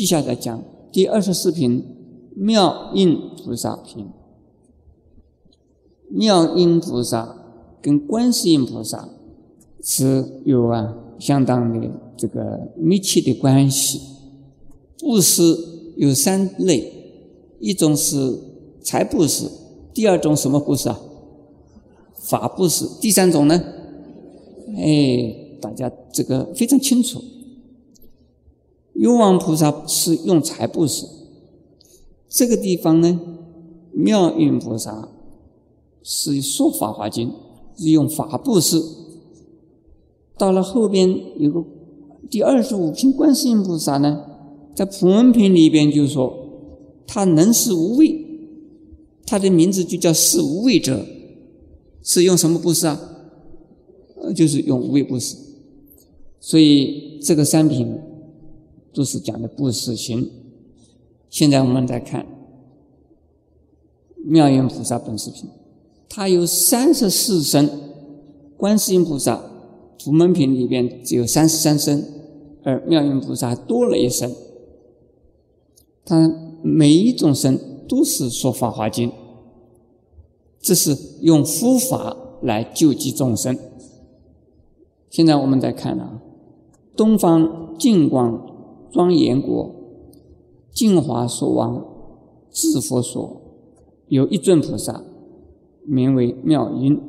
接下来讲第二十四品妙音菩萨品。妙音菩萨跟观世音菩萨是有啊相当的这个密切的关系。布施有三类，一种是财布施，第二种什么布施啊？法布施，第三种呢？哎，大家这个非常清楚。幽王菩萨是用财布施，这个地方呢，妙音菩萨是说法华经，是用法布施。到了后边有个第二十五品观世音菩萨呢，在普门品里边就说，他能是无畏，他的名字就叫是无畏者，是用什么布施啊？呃，就是用无畏布施。所以这个三品。都是讲的布施行。现在我们再看妙音菩萨本师品，它有三十四身；观世音菩萨普门品里边只有三十三身，而妙音菩萨多了一身。它每一种身都是说法华经，这是用佛法来救济众生。现在我们再看啊，东方净光。庄严国，净华所王，智佛所，有一尊菩萨，名为妙音，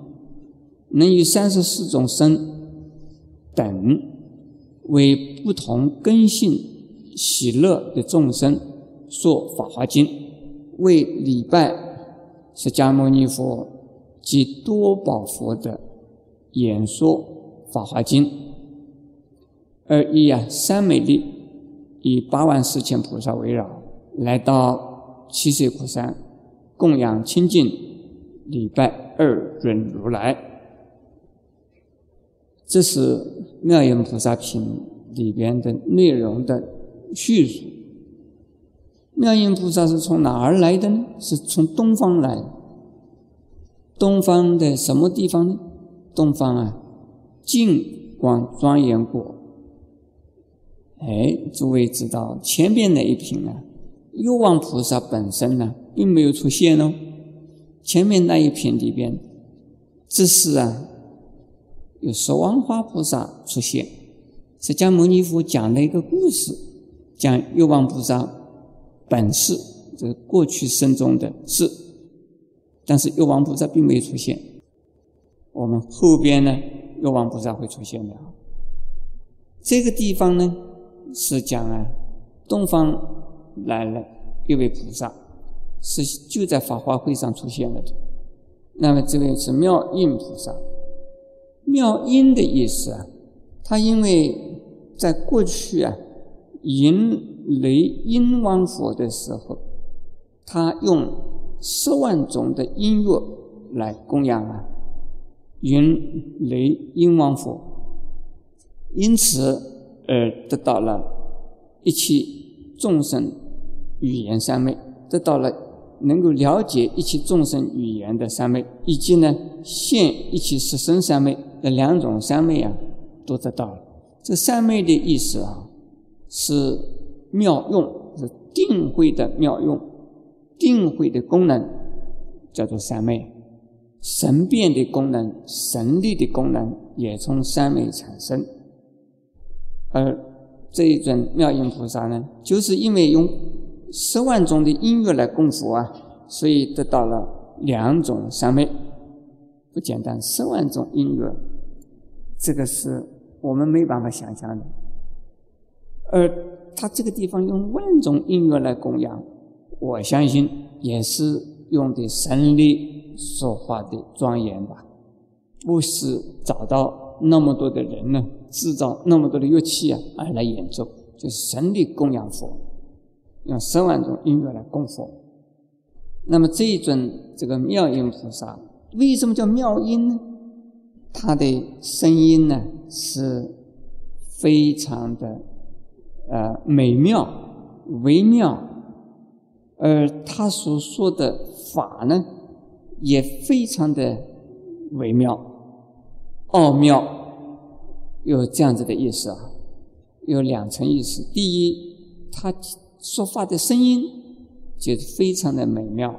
能以三十四种身等，为不同根性喜乐的众生说法华经，为礼拜释迦牟尼佛及多宝佛的演说法华经，而以啊三美丽。以八万四千菩萨围绕，来到七岁苦山，供养清净，礼拜二尊如来。这是妙音菩萨品里边的内容的叙述。妙音菩萨是从哪儿来的呢？是从东方来。东方的什么地方呢？东方啊，净光庄严国。哎，诸位知道前边那一品啊，幽王菩萨本身呢，并没有出现哦。前面那一品里边，只是啊，有十王花菩萨出现，释迦牟尼佛讲了一个故事，讲幽王菩萨本是，这过去生中的事，但是幽王菩萨并没有出现。我们后边呢，幽王菩萨会出现的。这个地方呢。是讲啊，东方来了一位菩萨，是就在法华会上出现了的。那么这位是妙音菩萨，妙音的意思啊，他因为在过去啊，迎雷音王佛的时候，他用十万种的音乐来供养啊，迎雷音王佛，因此。而得到了一切众生语言三昧，得到了能够了解一切众生语言的三昧，以及呢现一切十生三昧的两种三昧啊，都得到了。这三昧的意思啊，是妙用，是定慧的妙用，定慧的功能叫做三昧，神变的功能、神力的功能也从三昧产生。而这一尊妙音菩萨呢，就是因为用十万种的音乐来供佛啊，所以得到了两种三昧，不简单。十万种音乐，这个是我们没办法想象的。而他这个地方用万种音乐来供养，我相信也是用的神力说话的庄严吧，不是找到那么多的人呢。制造那么多的乐器啊，而来演奏，就是神力供养佛，用十万种音乐来供佛。那么这一尊这个妙音菩萨，为什么叫妙音呢？他的声音呢是非常的呃美妙、微妙，而他所说的法呢也非常的微妙、奥妙。有这样子的意思啊，有两层意思。第一，他说话的声音就非常的美妙，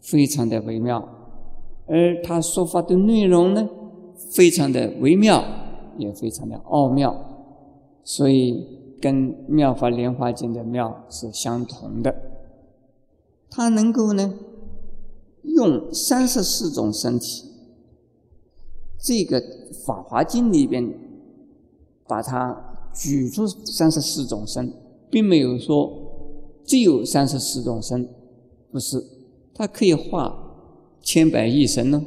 非常的微妙，而他说话的内容呢，非常的微妙，也非常的奥妙，所以跟《妙法莲华经》的妙是相同的。他能够呢，用三十四种身体，这个《法华经》里边把它举出三十四种身。并没有说只有三十四种身，不是，它可以化千百亿身呢，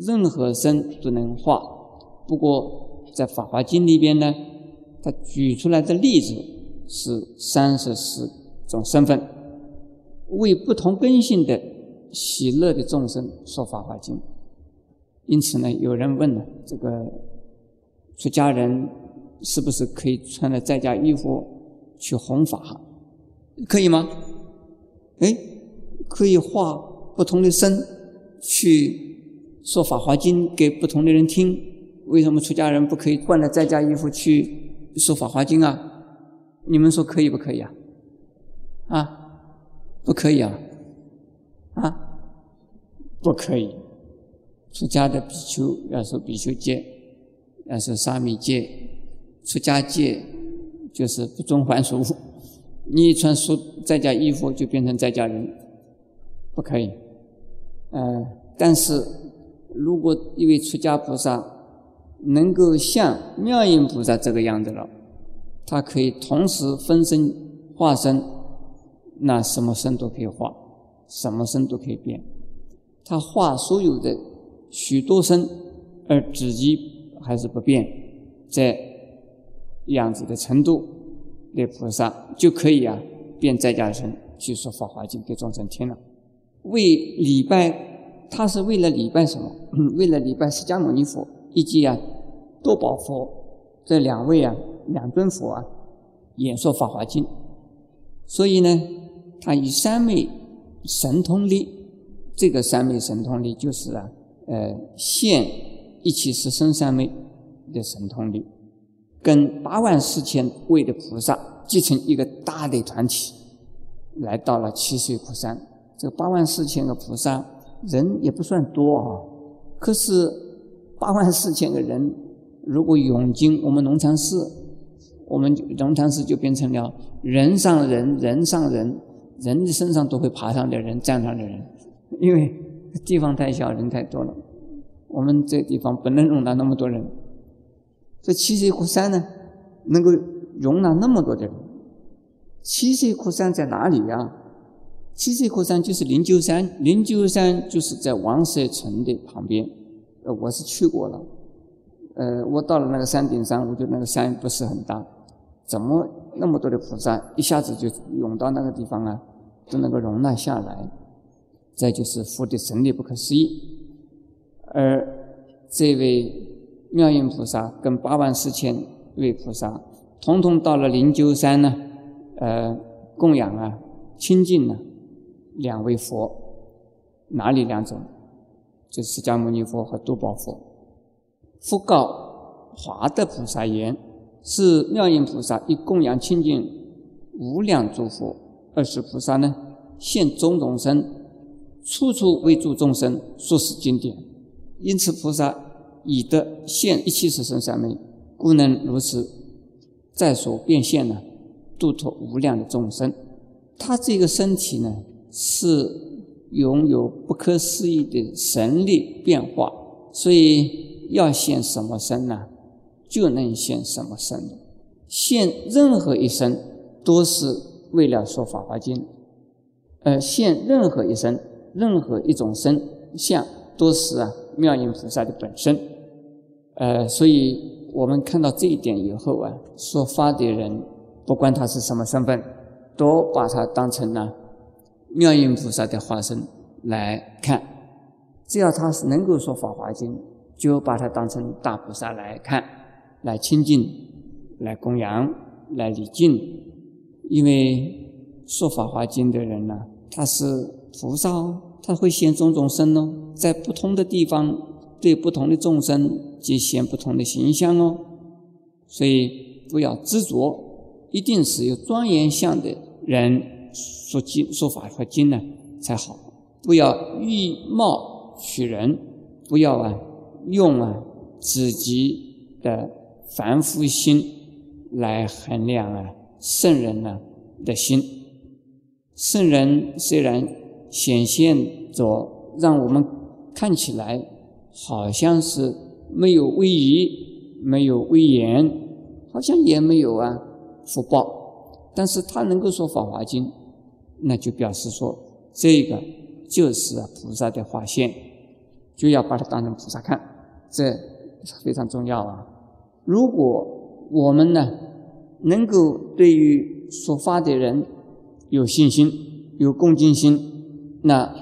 任何身都能化。不过在《法华经》里边呢，它举出来的例子是三十四种身份，为不同根性的喜乐的众生说《法华经》。因此呢，有人问了：这个出家人是不是可以穿着在家衣服？去弘法，可以吗？哎，可以化不同的身去说《法华经》给不同的人听。为什么出家人不可以换了在家衣服去说《法华经》啊？你们说可以不可以啊？啊，不可以啊？啊，不可以。出家的比丘要受比丘戒，要受沙弥戒，出家戒。就是不遵还俗，你一穿俗在家衣服就变成在家人，不可以。呃，但是如果一位出家菩萨能够像妙音菩萨这个样子了，他可以同时分身化身，那什么身都可以化，什么身都可以变。他化所有的许多生，而自己还是不变，在。样子的程度的菩萨就可以啊，变在家身去说《法华经》给众生听了。为礼拜，他是为了礼拜什么？为了礼拜释迦牟尼佛以及啊多宝佛这两位啊两尊佛啊演说《法华经》。所以呢，他以三昧神通力，这个三昧神通力就是啊呃现一起是生三昧的神通力。跟八万四千位的菩萨结成一个大的团体，来到了七水窟山。这八万四千个菩萨人也不算多啊，可是八万四千个人如果涌进我们龙禅寺，我们龙禅寺就变成了人上人，人上人，人的身上都会爬上的人，站上的人，因为地方太小，人太多了，我们这地方不能容纳那么多人。这七水窟山呢，能够容纳那么多的人。七水窟山在哪里呀？七水窟山就是灵鹫山，灵鹫山就是在王舍城的旁边。呃，我是去过了。呃，我到了那个山顶上，我觉得那个山不是很大，怎么那么多的菩萨一下子就涌到那个地方啊？都能够容纳下来。再就是佛的神力不可思议，而这位。妙音菩萨跟八万四千位菩萨，统统到了灵鹫山呢，呃，供养啊，亲近呢，两位佛，哪里两种？就释迦牟尼佛和多宝佛。佛告华德菩萨言：是妙音菩萨以供养亲近无量诸佛，二十菩萨呢，现种种身，处处为助众生，说是经典。因此菩萨。以德现一切十生三昧，故能如此在所变现呢，度脱无量的众生。他这个身体呢，是拥有不可思议的神力变化，所以要现什么身呢，就能现什么身。现任何一身都是为了说法华经，呃，现任何一身，任何一种身相，都是啊妙音菩萨的本身。呃，所以我们看到这一点以后啊，说法的人不管他是什么身份，都把他当成了妙音菩萨的化身来看。只要他是能够说法华经，就把他当成大菩萨来看，来亲近，来供养，来礼敬。因为说法华经的人呢，他是菩萨，他会现种种身哦，在不同的地方。对不同的众生，即现不同的形象哦。所以不要执着，一定是有庄严相的人说经说法和经呢才好，不要欲貌取人，不要啊用啊自己的凡夫心来衡量啊圣人呢的心。圣人虽然显现着让我们看起来好像是没有威仪、没有威严，好像也没有啊福报，但是他能够说《法华经》，那就表示说这个就是菩萨的化现，就要把它当成菩萨看，这非常重要啊！如果我们呢能够对于说法的人有信心、有恭敬心，那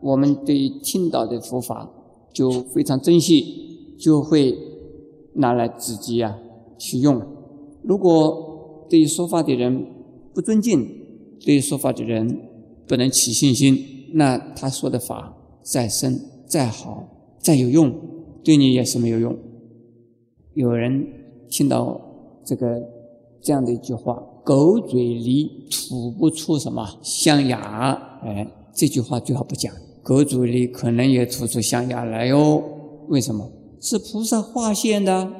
我们对于听到的佛法就非常珍惜，就会拿来自己啊去用。如果对于说法的人不尊敬，对于说法的人不能起信心，那他说的法再深、再好、再有用，对你也是没有用。有人听到这个这样的一句话：“狗嘴里吐不出什么象牙。”哎，这句话最好不讲。狗嘴里可能也吐出象牙来哟。为什么？是菩萨化现的，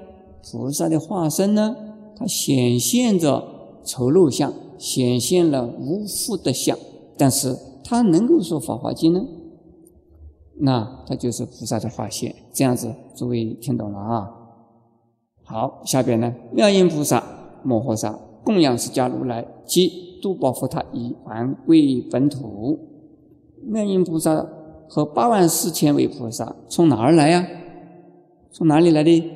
菩萨的化身呢？它显现着丑陋相，显现了无福的相，但是它能够说《法华经》呢？那它就是菩萨的化现。这样子，诸位听懂了啊？好，下边呢，妙音菩萨摩诃萨供养释迦如来及度宝佛塔以还归本土。妙音菩萨和八万四千位菩萨从哪儿来呀？从哪里来的？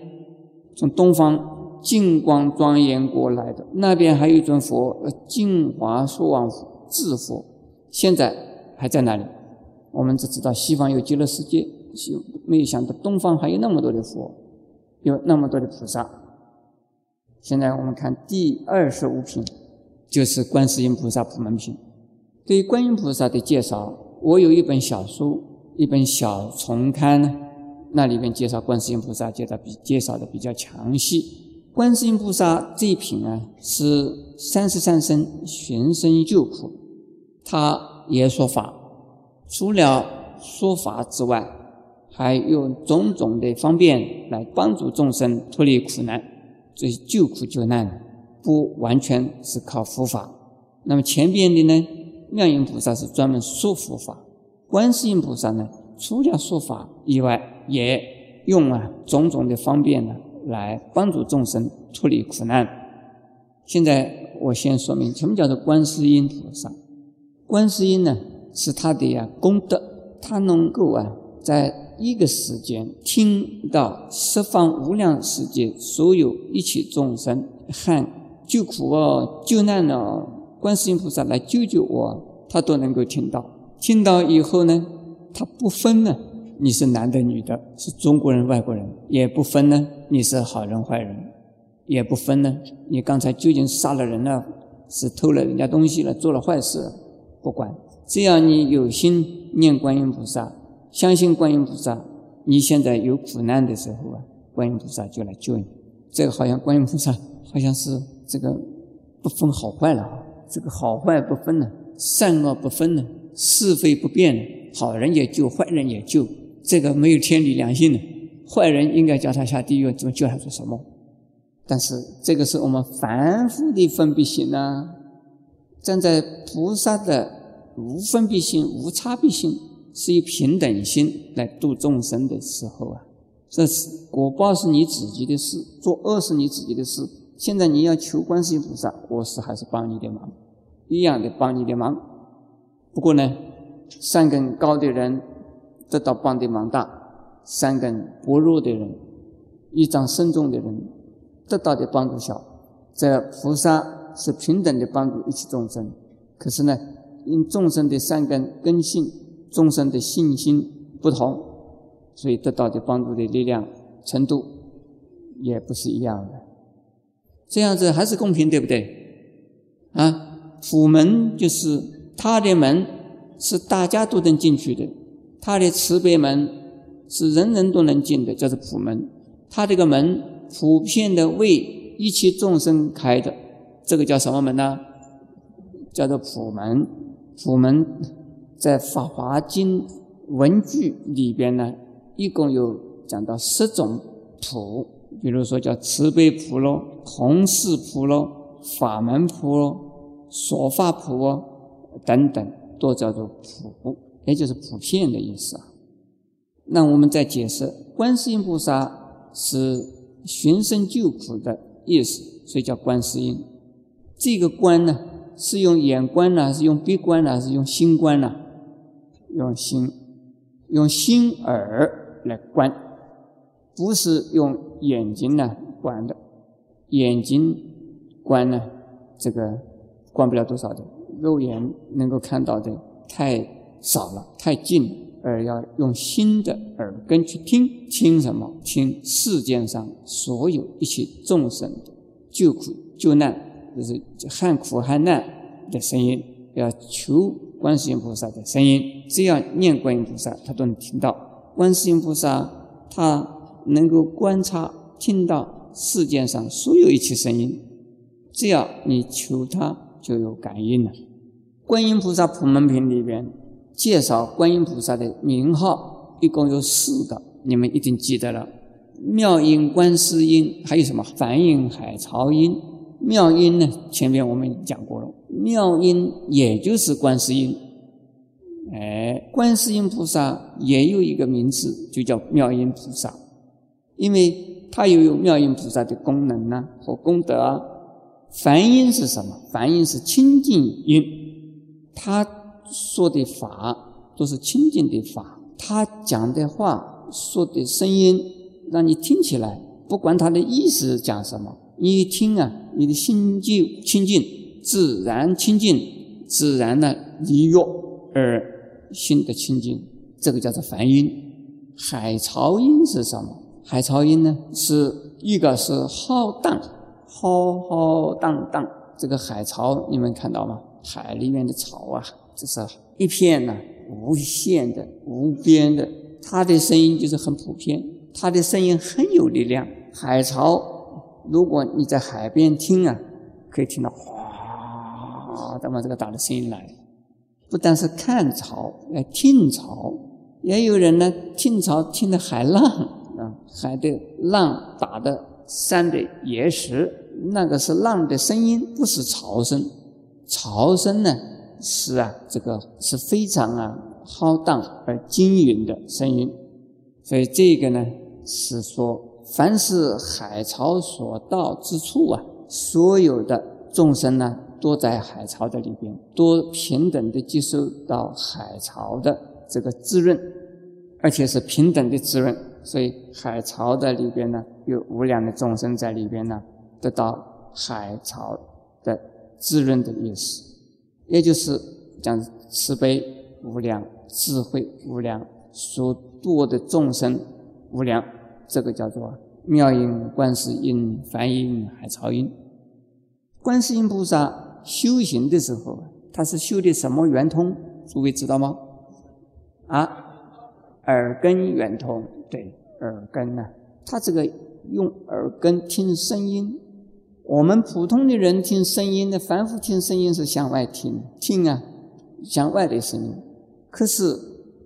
从东方净光庄严国来的。那边还有一尊佛，净华说王佛智佛，现在还在那里。我们只知道西方有极乐世界，没有想到东方还有那么多的佛。有那么多的菩萨，现在我们看第二十五品，就是观世音菩萨普门品。对观音菩萨的介绍，我有一本小书，一本小丛刊呢，那里面介绍观世音菩萨，介绍比介绍的比较详细。观世音菩萨这一品啊，是三十三生寻声救苦，他也说法，除了说法之外。还用种种的方便来帮助众生脱离苦难，所以救苦救难不完全是靠佛法。那么前边的呢，妙音菩萨是专门说佛法，观世音菩萨呢，除了说法以外，也用啊种种的方便呢来帮助众生脱离苦难。现在我先说明什么叫做观世音菩萨。观世音呢是他的呀功德，他能够啊在一个时间听到十方无量世界所有一切众生喊救苦哦、救难哦，观世音菩萨来救救我，他都能够听到。听到以后呢，他不分呢，你是男的女的，是中国人外国人，也不分呢，你是好人坏人，也不分呢，你刚才究竟杀了人了，是偷了人家东西了，做了坏事，不管，只要你有心念观音菩萨。相信观音菩萨，你现在有苦难的时候啊，观音菩萨就来救你。这个好像观音菩萨好像是这个不分好坏了，这个好坏不分呢，善恶不分呢，是非不变呢，好人也救，坏人也救。这个没有天理良心的，坏人应该叫他下地狱，怎么叫他做什么？但是这个是我们凡夫的分别心呢，站在菩萨的无分别心、无差别心。是以平等心来度众生的时候啊，这是果报是你自己的事，做恶是你自己的事。现在你要求观世音菩萨，我是还是帮你的忙，一样的帮你的忙。不过呢，善根高的人得到帮的忙大，善根薄弱的人，一障深重的人得到的帮助小。这菩萨是平等的帮助一切众生，可是呢，因众生的善根根性。众生的信心不同，所以得到的帮助的力量程度也不是一样的。这样子还是公平，对不对？啊，普门就是他的门是大家都能进去的，他的慈悲门是人人都能进的，叫做普门。他这个门普遍的为一切众生开的，这个叫什么门呢？叫做普门。普门在《法华经》文句里边呢，一共有讲到十种普，比如说叫慈悲普咯、弘誓普咯、法门普咯、所法普哦等等，都叫做普，也就是普遍的意思啊。那我们再解释，观世音菩萨是寻声救苦的意思，所以叫观世音。这个观呢，是用眼观呢，还是用鼻观呢，还是用心观呢？用心，用心耳来观，不是用眼睛呢观的。眼睛观呢，这个观不了多少的，肉眼能够看到的太少了，太近了。而要用心的耳根去听，听什么？听世间上所有一切众生的救苦救难，就是害苦害难的声音，要求观世音菩萨的声音。只要念观音菩萨，他都能听到。观世音菩萨他能够观察、听到世间上所有一切声音，只要你求他，就有感应了。观音菩萨普门品里边。介绍观音菩萨的名号一共有四个，你们一定记得了。妙音、观世音，还有什么梵音、海潮音？妙音呢？前面我们讲过了，妙音也就是观世音。哎，观世音菩萨也有一个名字，就叫妙音菩萨，因为它又有妙音菩萨的功能呢和功德。啊。梵音是什么？梵音是清净音，他。说的法都是清净的法，他讲的话、说的声音，让你听起来，不管他的意思讲什么，你一听啊，你的心就清净，自然清净，自然呢离欲而心的清净，这个叫做梵音。海潮音是什么？海潮音呢，是一个是浩荡，浩浩荡荡，这个海潮你们看到吗？海里面的潮啊。这是一片呢，无限的、无边的，它的声音就是很普遍，它的声音很有力量。海潮，如果你在海边听啊，可以听到哗，这么这个大的声音来。不但是看潮，来听潮，也有人呢听潮听的海浪啊，海的浪打的山的岩石，那个是浪的声音，不是潮声。潮声呢？是啊，这个是非常啊浩荡而均匀的声音，所以这个呢是说，凡是海潮所到之处啊，所有的众生呢都在海潮的里边，都平等的接受到海潮的这个滋润，而且是平等的滋润。所以海潮的里边呢，有无量的众生在里边呢，得到海潮的滋润的意思。也就是讲慈悲无量、智慧无量、所度的众生无量，这个叫做妙音、观世音、梵音、海潮音。观世音菩萨修行的时候，他是修的什么圆通？诸位知道吗？啊，耳根圆通。对，耳根呢，他这个用耳根听声音。我们普通的人听声音的，凡夫听声音是向外听，听啊，向外的声音。可是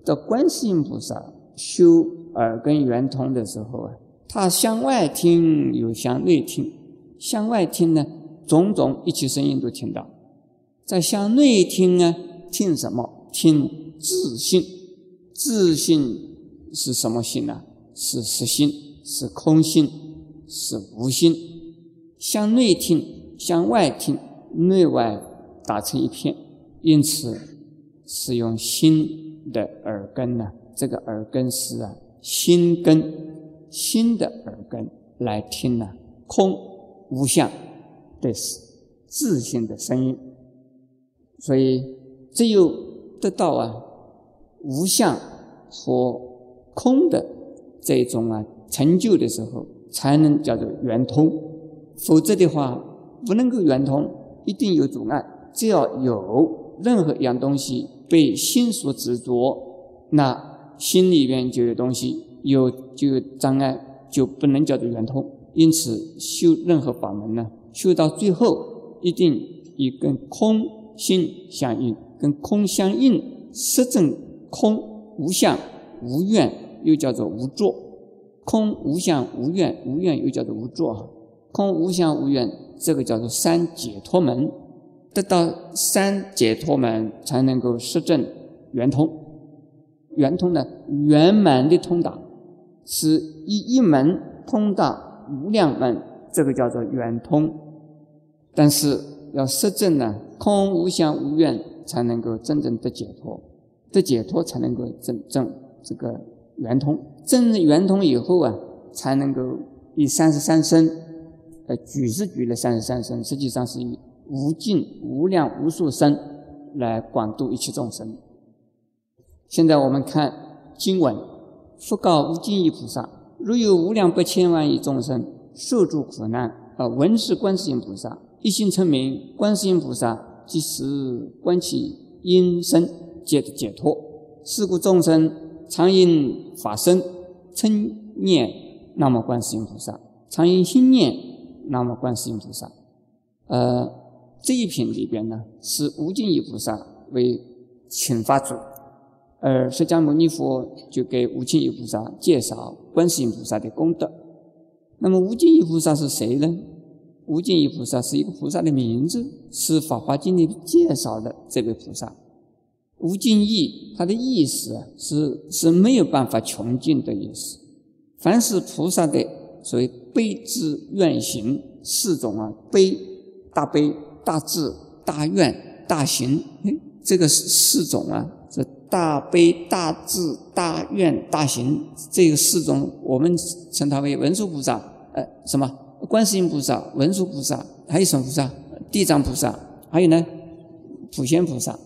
到观世音菩萨修耳根圆通的时候啊，他向外听又向内听。向外听呢，种种一切声音都听到；在向内听呢，听什么？听自信。自信是什么心呢？是实心，是空心，是无心。向内听，向外听，内外打成一片，因此是用心的耳根呢。这个耳根是啊，心根，心的耳根来听呢，空无相的自信的声音。所以只有得到啊无相和空的这种啊成就的时候，才能叫做圆通。否则的话，不能够圆通，一定有阻碍。只要有任何一样东西被心所执着，那心里边就有东西，有就有障碍，就不能叫做圆通。因此，修任何法门呢，修到最后，一定以跟空心相应，跟空相应，实证空无相无愿，又叫做无作。空无相无愿，无愿又叫做无作。空无相无愿，这个叫做三解脱门。得到三解脱门，才能够实证圆通。圆通呢，圆满的通达，是一一门通达无量门，这个叫做圆通。但是要实证呢，空无相无愿，才能够真正得解脱。得解脱才能够证证这个圆通。证圆通以后啊，才能够以三十三身，呃，举是举了三十三身，实际上是以。无尽无量无数生来广度一切众生。现在我们看经文，佛告无尽意菩萨：如有无量百千万亿众生受诸苦难，啊，闻是观世音菩萨，一心称名，观世音菩萨即时观其音声，解解脱。是故众生常因法身称念南无观世音菩萨，常因心念南无观世音菩萨，呃。这一品里边呢，是无尽意菩萨为请发主，而释迦牟尼佛就给无尽意菩萨介绍观世音菩萨的功德。那么无尽意菩萨是谁呢？无尽意菩萨是一个菩萨的名字，是《法华经》里介绍的这位菩萨。无尽意，它的意思啊，是是没有办法穷尽的意思。凡是菩萨的所谓悲智愿行四种啊，悲大悲。大智、大愿、大行，这个四四种啊，这大悲、大智、大愿、大行，这个四种，我们称它为文殊菩萨，呃，什么？观世音菩萨、文殊菩萨，还有什么菩萨？地藏菩萨，还有呢？普贤菩萨。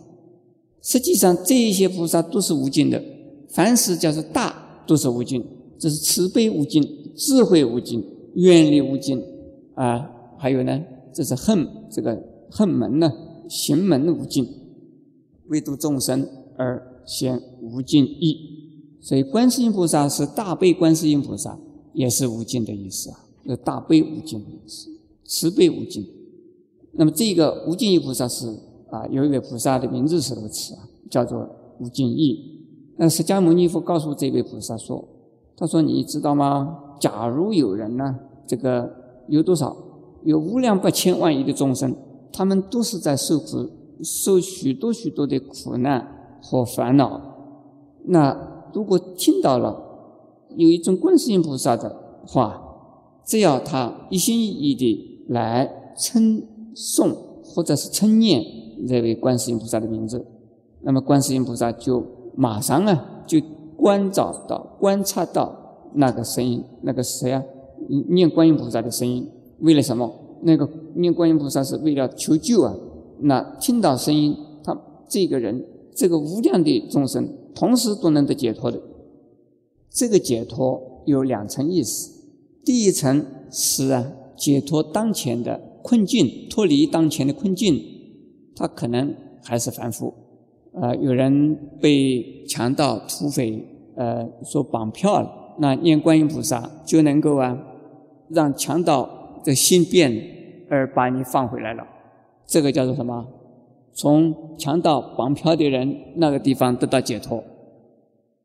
实际上，这一些菩萨都是无尽的，凡是叫做大，都是无尽。这是慈悲无尽，智慧无尽，愿力无尽，啊，还有呢，这是恨这个。恨门呢，行门无尽，为度众生而显无尽意，所以观世音菩萨是大悲观世音菩萨，也是无尽的意思啊，有大悲无尽的意思，慈悲无尽。那么这个无尽意菩萨是啊，有一位菩萨的名字是如此啊，叫做无尽意。那释迦牟尼佛告诉这位菩萨说：“他说你知道吗？假如有人呢，这个有多少？有无量百千万亿的众生。”他们都是在受苦，受许多许多的苦难和烦恼。那如果听到了有一种观世音菩萨的话，只要他一心一意的来称颂或者是称念这位观世音菩萨的名字，那么观世音菩萨就马上啊就观照到、观察到那个声音，那个谁啊？念观音菩萨的声音，为了什么？那个念观音菩萨是为了求救啊！那听到声音，他这个人，这个无量的众生，同时都能得解脱的。这个解脱有两层意思：第一层是啊，解脱当前的困境，脱离当前的困境。他可能还是凡夫，呃，有人被强盗、土匪呃所绑票了，那念观音菩萨就能够啊，让强盗。的心变而把你放回来了，这个叫做什么？从强盗绑票的人那个地方得到解脱。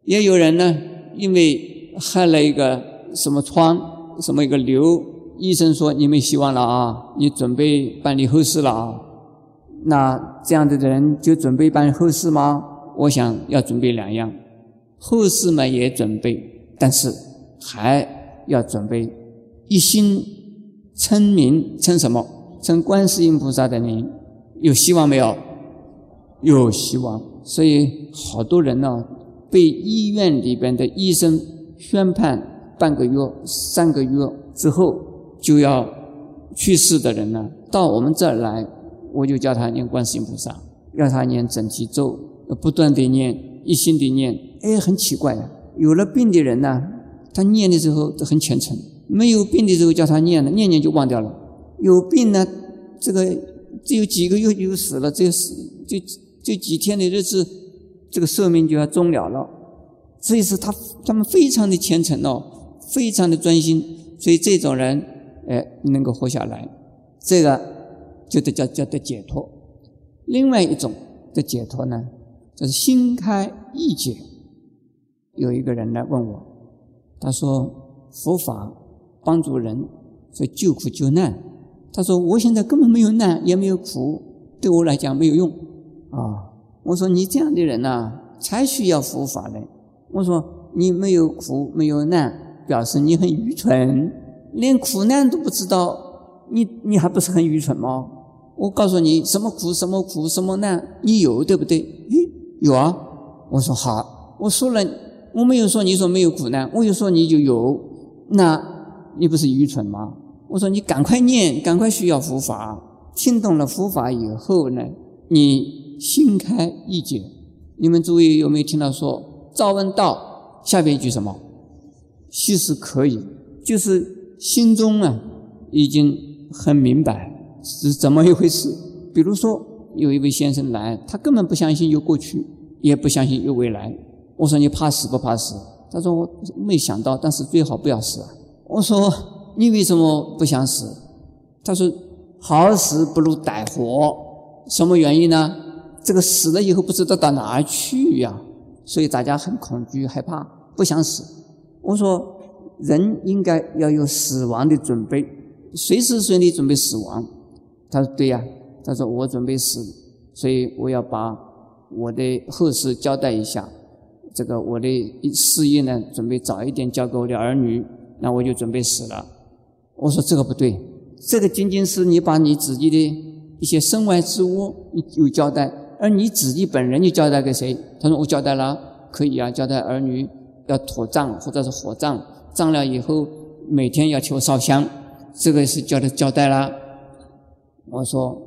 也有人呢，因为害了一个什么疮，什么一个瘤，医生说你没希望了啊，你准备办理后事了啊。那这样的人就准备办后事吗？我想要准备两样，后事嘛也准备，但是还要准备一心。称名称什么？称观世音菩萨的名，有希望没有？有希望。所以好多人呢，被医院里边的医生宣判半个月、三个月之后就要去世的人呢，到我们这儿来，我就叫他念观世音菩萨，让他念整体咒，不断的念，一心的念。哎，很奇怪呀，有了病的人呢，他念的时候都很虔诚。没有病的时候叫他念了，念念就忘掉了。有病呢，这个只有几个月就死了，这死就就几天的日子，这个寿命就要终了了。所以是他他们非常的虔诚哦，非常的专心，所以这种人哎能够活下来。这个就得叫叫得解脱。另外一种的解脱呢，就是心开意解。有一个人来问我，他说佛法帮助人，所以救苦救难。他说我现在根本没有难，也没有苦，对我来讲没有用啊。我说你这样的人呐，才需要佛法呢。我说你没有苦没有难，表示你很愚蠢，连苦难都不知道，你你还不是很愚蠢吗？我告诉你，什么苦什么苦什么难，你有对不对？咦，有啊。我说好，我说了。我没有说你说没有苦难，我又说你就有，那你不是愚蠢吗？我说你赶快念，赶快需要佛法。听懂了佛法以后呢，你心开意解。你们诸位有没有听到说？赵问道下边一句什么？其实可以，就是心中啊已经很明白是怎么一回事。比如说有一位先生来，他根本不相信有过去，也不相信有未来。我说你怕死不怕死？他说我没想到，但是最好不要死啊。我说你为什么不想死？他说好死不如歹活。什么原因呢？这个死了以后不知道到哪儿去呀，所以大家很恐惧害怕，不想死。我说人应该要有死亡的准备，随时随地准备死亡。他说对呀。他说我准备死，所以我要把我的后事交代一下。这个我的事业呢，准备早一点交给我的儿女，那我就准备死了。我说这个不对，这个仅仅是你把你自己的一些身外之物有交代，而你自己本人你交代给谁？他说我交代了，可以啊，交代儿女要土葬或者是火葬，葬了以后每天要求烧香，这个是交的交代了。我说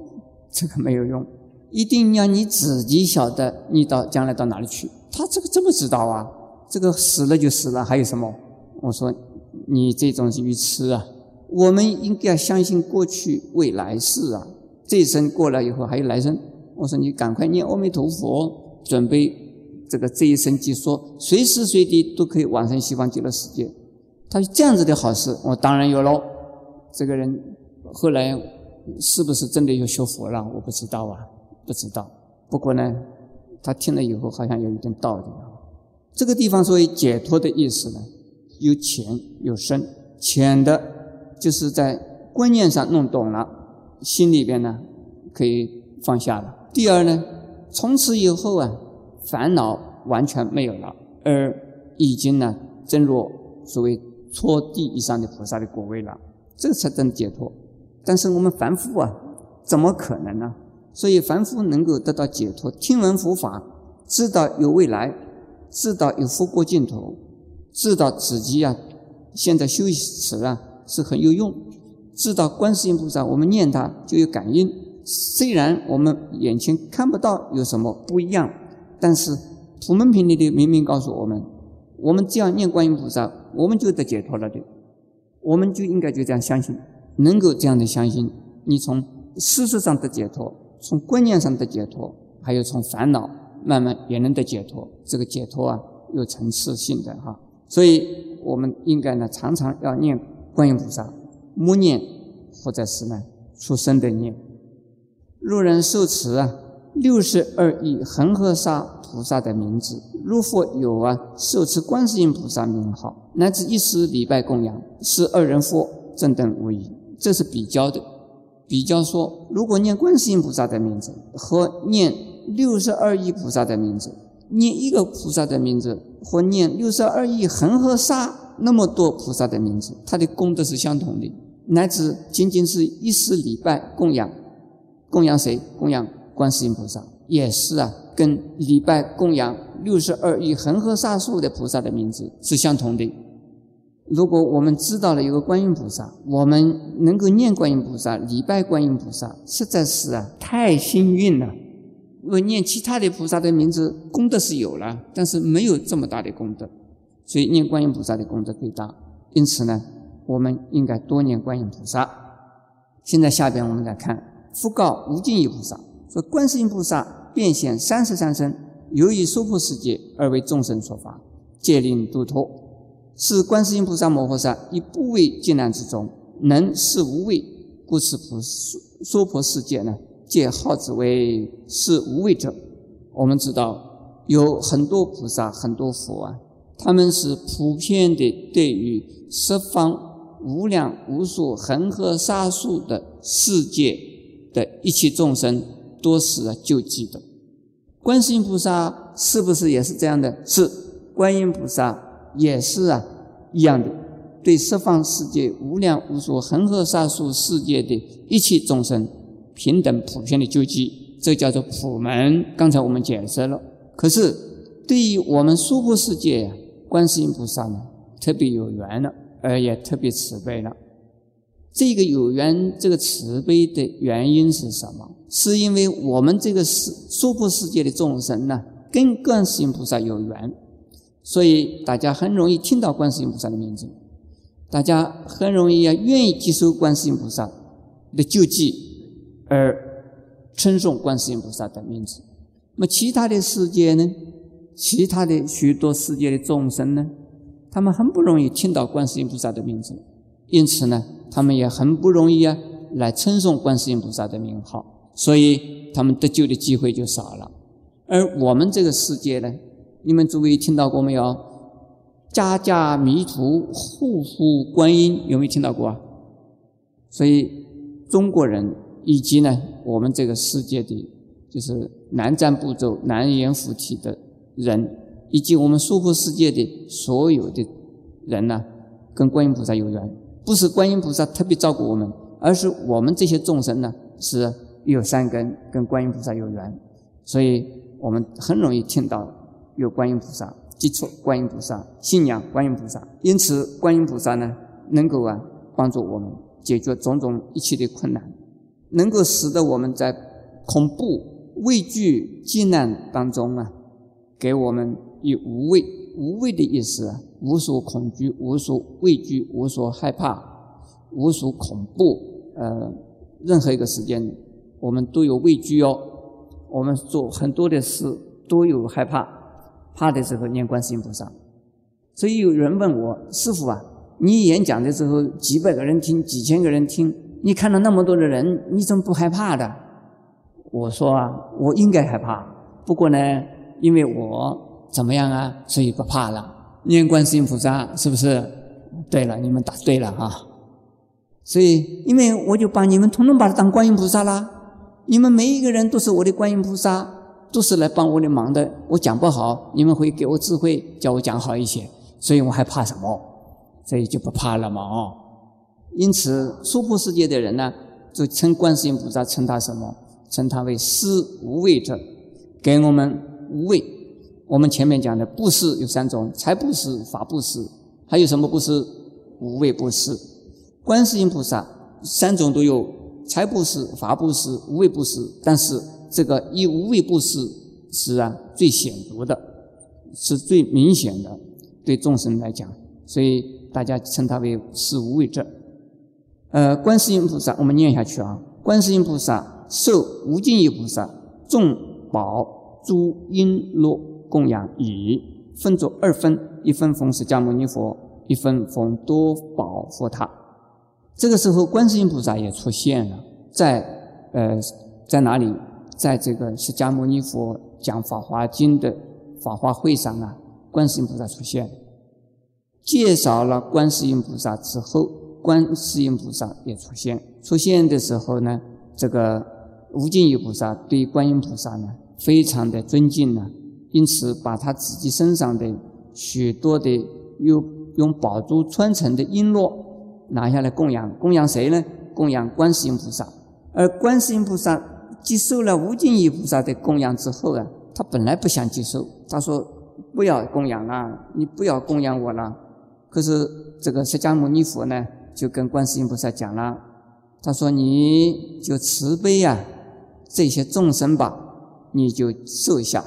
这个没有用，一定要你自己晓得你到将来到哪里去。他这个怎么知道啊？这个死了就死了，还有什么？我说你这种愚痴啊！我们应该相信过去未来世啊！这一生过了以后还有来生。我说你赶快念阿弥陀佛，准备这个这一生即说，随时随地都可以往生西方极乐世界。他这样子的好事，我当然有喽。这个人后来是不是真的又学佛了？我不知道啊，不知道。不过呢。他听了以后，好像有一点道理啊。这个地方所谓解脱的意思呢，有浅有深。浅的，就是在观念上弄懂了，心里边呢可以放下了。第二呢，从此以后啊，烦恼完全没有了，而已经呢，正入所谓初地以上的菩萨的果位了，这才真解脱。但是我们凡夫啊，怎么可能呢？所以，凡夫能够得到解脱，听闻佛法，知道有未来，知道有佛国净土，知道自己啊，现在修持啊是很有用，知道观世音菩萨，我们念他就有感应。虽然我们眼前看不到有什么不一样，但是普门品里的明明告诉我们，我们只要念观音菩萨，我们就得解脱了的。我们就应该就这样相信，能够这样的相信，你从事实上的解脱。从观念上的解脱，还有从烦恼慢慢也能得解脱。这个解脱啊，有层次性的哈。所以我们应该呢，常常要念观音菩萨，默念或者是呢出声的念。若人受持啊六十二亿恒河沙菩萨的名字，如佛有啊受持观世音菩萨名号，乃至一时礼拜供养，是二人佛正等无疑。这是比较的。比较说，如果念观世音菩萨的名字和念六十二亿菩萨的名字，念一个菩萨的名字和念六十二亿恒河沙那么多菩萨的名字，它的功德是相同的。乃至仅仅是一时礼拜供养，供养谁？供养观世音菩萨，也是啊，跟礼拜供养六十二亿恒河沙数的菩萨的名字是相同的。如果我们知道了有个观音菩萨，我们能够念观音菩萨、礼拜观音菩萨，实在是啊太幸运了。我念其他的菩萨的名字，功德是有了，但是没有这么大的功德，所以念观音菩萨的功德最大。因此呢，我们应该多念观音菩萨。现在下边我们来看，复告无尽意菩萨说：观世音菩萨变现三十三身，由于娑婆世界而为众生所发，戒令度脱。是观世音菩萨摩诃萨以不畏艰难之中，能是无畏，故此菩娑婆世界呢，皆号之为是无畏者。我们知道有很多菩萨、很多佛啊，他们是普遍的对于十方无量无数恒河沙数的世界的一切众生，都是救济的。观世音菩萨是不是也是这样的？是，观音菩萨也是啊，一样的。对十方世界无量无数恒河沙数世界的一切众生平等普遍的救济，这叫做普门。刚才我们解释了。可是对于我们娑婆世界，观世音菩萨呢，特别有缘了，而也特别慈悲了。这个有缘、这个慈悲的原因是什么？是因为我们这个世娑婆世界的众生呢，跟观世音菩萨有缘，所以大家很容易听到观世音菩萨的名字。大家很容易啊，愿意接受观世音菩萨的救济，而称颂观世音菩萨的名字。那么其他的世界呢？其他的许多世界的众生呢？他们很不容易听到观世音菩萨的名字，因此呢，他们也很不容易啊来称颂观世音菩萨的名号，所以他们得救的机会就少了。而我们这个世界呢，你们诸位听到过没有？家家弥陀，户户观音，有没有听到过啊？所以中国人以及呢，我们这个世界的，就是南瞻部洲、南阎浮提的人，以及我们娑婆世界的所有的人呢，跟观音菩萨有缘。不是观音菩萨特别照顾我们，而是我们这些众生呢，是有善根，跟观音菩萨有缘，所以我们很容易听到有观音菩萨。接触观音菩萨，信仰观音菩萨，因此观音菩萨呢，能够啊帮助我们解决种种一切的困难，能够使得我们在恐怖、畏惧、艰难当中啊，给我们以无畏。无畏的意思啊，无所恐惧、无所畏惧、无所害怕、无所恐怖。呃，任何一个时间，我们都有畏惧哦，我们做很多的事都有害怕。怕的时候念观世音菩萨，所以有人问我师傅啊，你演讲的时候几百个人听，几千个人听，你看到那么多的人，你怎么不害怕的？我说啊，我应该害怕，不过呢，因为我怎么样啊，所以不怕了。念观世音菩萨是不是？对了，你们答对了啊。所以，因为我就把你们统统把它当观音菩萨啦，你们每一个人都是我的观音菩萨。都是来帮我的忙的。我讲不好，你们会给我智慧，叫我讲好一些。所以我还怕什么？所以就不怕了嘛。哦，因此娑婆世界的人呢，就称观世音菩萨，称他什么？称他为施无畏者，给我们无畏。我们前面讲的布施有三种：财布施、法布施，还有什么布施？无畏布施。观世音菩萨三种都有：财布施、法布施、无畏布施。但是。这个以无畏布施是啊最显著的，是最明显的对众生来讲，所以大家称它为是无畏者。呃，观世音菩萨，我们念下去啊。观世音菩萨受无尽意菩萨众宝诸璎珞供养已，分作二分，一分奉释迦牟尼佛，一分奉多宝佛塔。这个时候，观世音菩萨也出现了，在呃在哪里？在这个释迦牟尼佛讲《法华经》的法华会上啊，观世音菩萨出现，介绍了观世音菩萨之后，观世音菩萨也出现。出现的时候呢，这个无尽意菩萨对观音菩萨呢非常的尊敬呢，因此把他自己身上的许多的用用宝珠穿成的璎珞拿下来供养，供养谁呢？供养观世音菩萨，而观世音菩萨。接受了无尽意菩萨的供养之后啊，他本来不想接受，他说：“不要供养了，你不要供养我了。”可是这个释迦牟尼佛呢，就跟观世音菩萨讲了，他说：“你就慈悲呀，这些众生吧，你就受下。”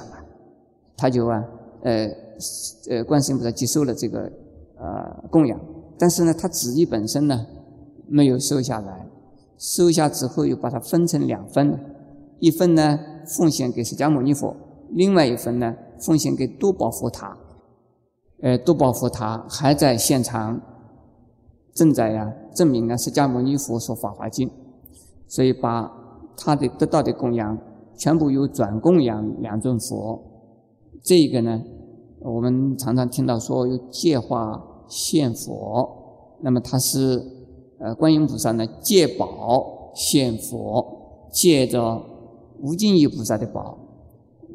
他就啊，呃，呃，观世音菩萨接受了这个呃供养，但是呢，他自己本身呢，没有收下来，收下之后又把它分成两份。一份呢奉献给释迦牟尼佛，另外一份呢奉献给多宝佛塔。呃，多宝佛塔还在现场，正在呀证明呢释迦牟尼佛说法华经。所以把他的得到的供养全部又转供养两尊佛。这个呢，我们常常听到说有借化现佛，那么他是呃观音菩萨呢借宝现佛，借着无尽意菩萨的宝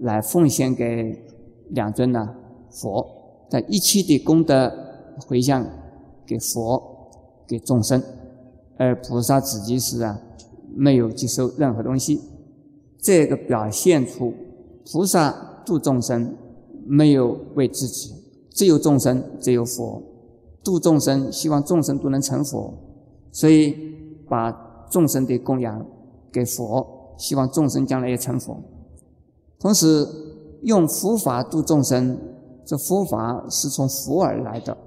来奉献给两尊呢佛，在一切的功德回向给佛给众生，而菩萨自己是啊没有接受任何东西，这个表现出菩萨度众生。没有为自己，只有众生，只有佛，度众生，希望众生都能成佛，所以把众生的供养给佛，希望众生将来也成佛。同时用佛法度众生，这佛法是从佛而来的，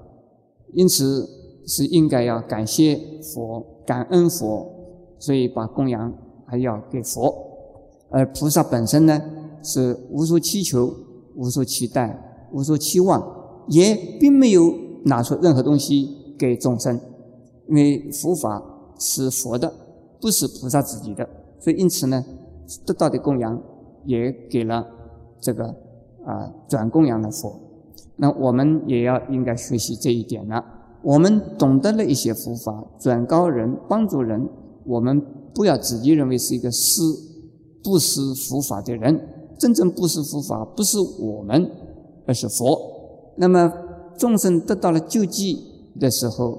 因此是应该要感谢佛，感恩佛，所以把供养还要给佛。而菩萨本身呢，是无所祈求。无所期待，无所期望，也并没有拿出任何东西给众生，因为佛法是佛的，不是菩萨自己的，所以因此呢，得到的供养也给了这个啊转供养的佛。那我们也要应该学习这一点了。我们懂得了一些佛法，转告人、帮助人，我们不要自己认为是一个施不施佛法的人。真正不施佛法，不是我们，而是佛。那么众生得到了救济的时候，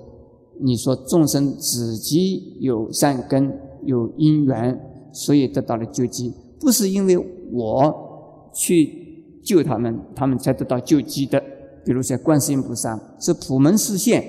你说众生自己有善根、有因缘，所以得到了救济，不是因为我去救他们，他们才得到救济的。比如说观世音菩萨是普门示现、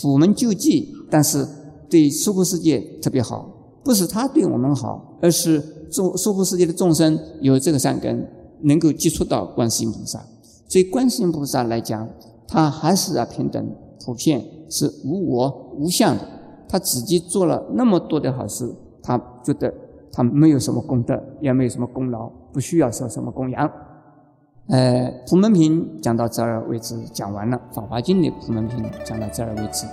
普门救济，但是对娑婆世界特别好，不是他对我们好，而是。众娑婆世界的众生有这个善根，能够接触到观世音菩萨，所以观世音菩萨来讲，他还是啊平等、普遍，是无我、无相的。他自己做了那么多的好事，他觉得他没有什么功德，也没有什么功劳，不需要受什么供养。呃，普门品讲到这儿为止，讲完了。法华经的普门品讲到这儿为止。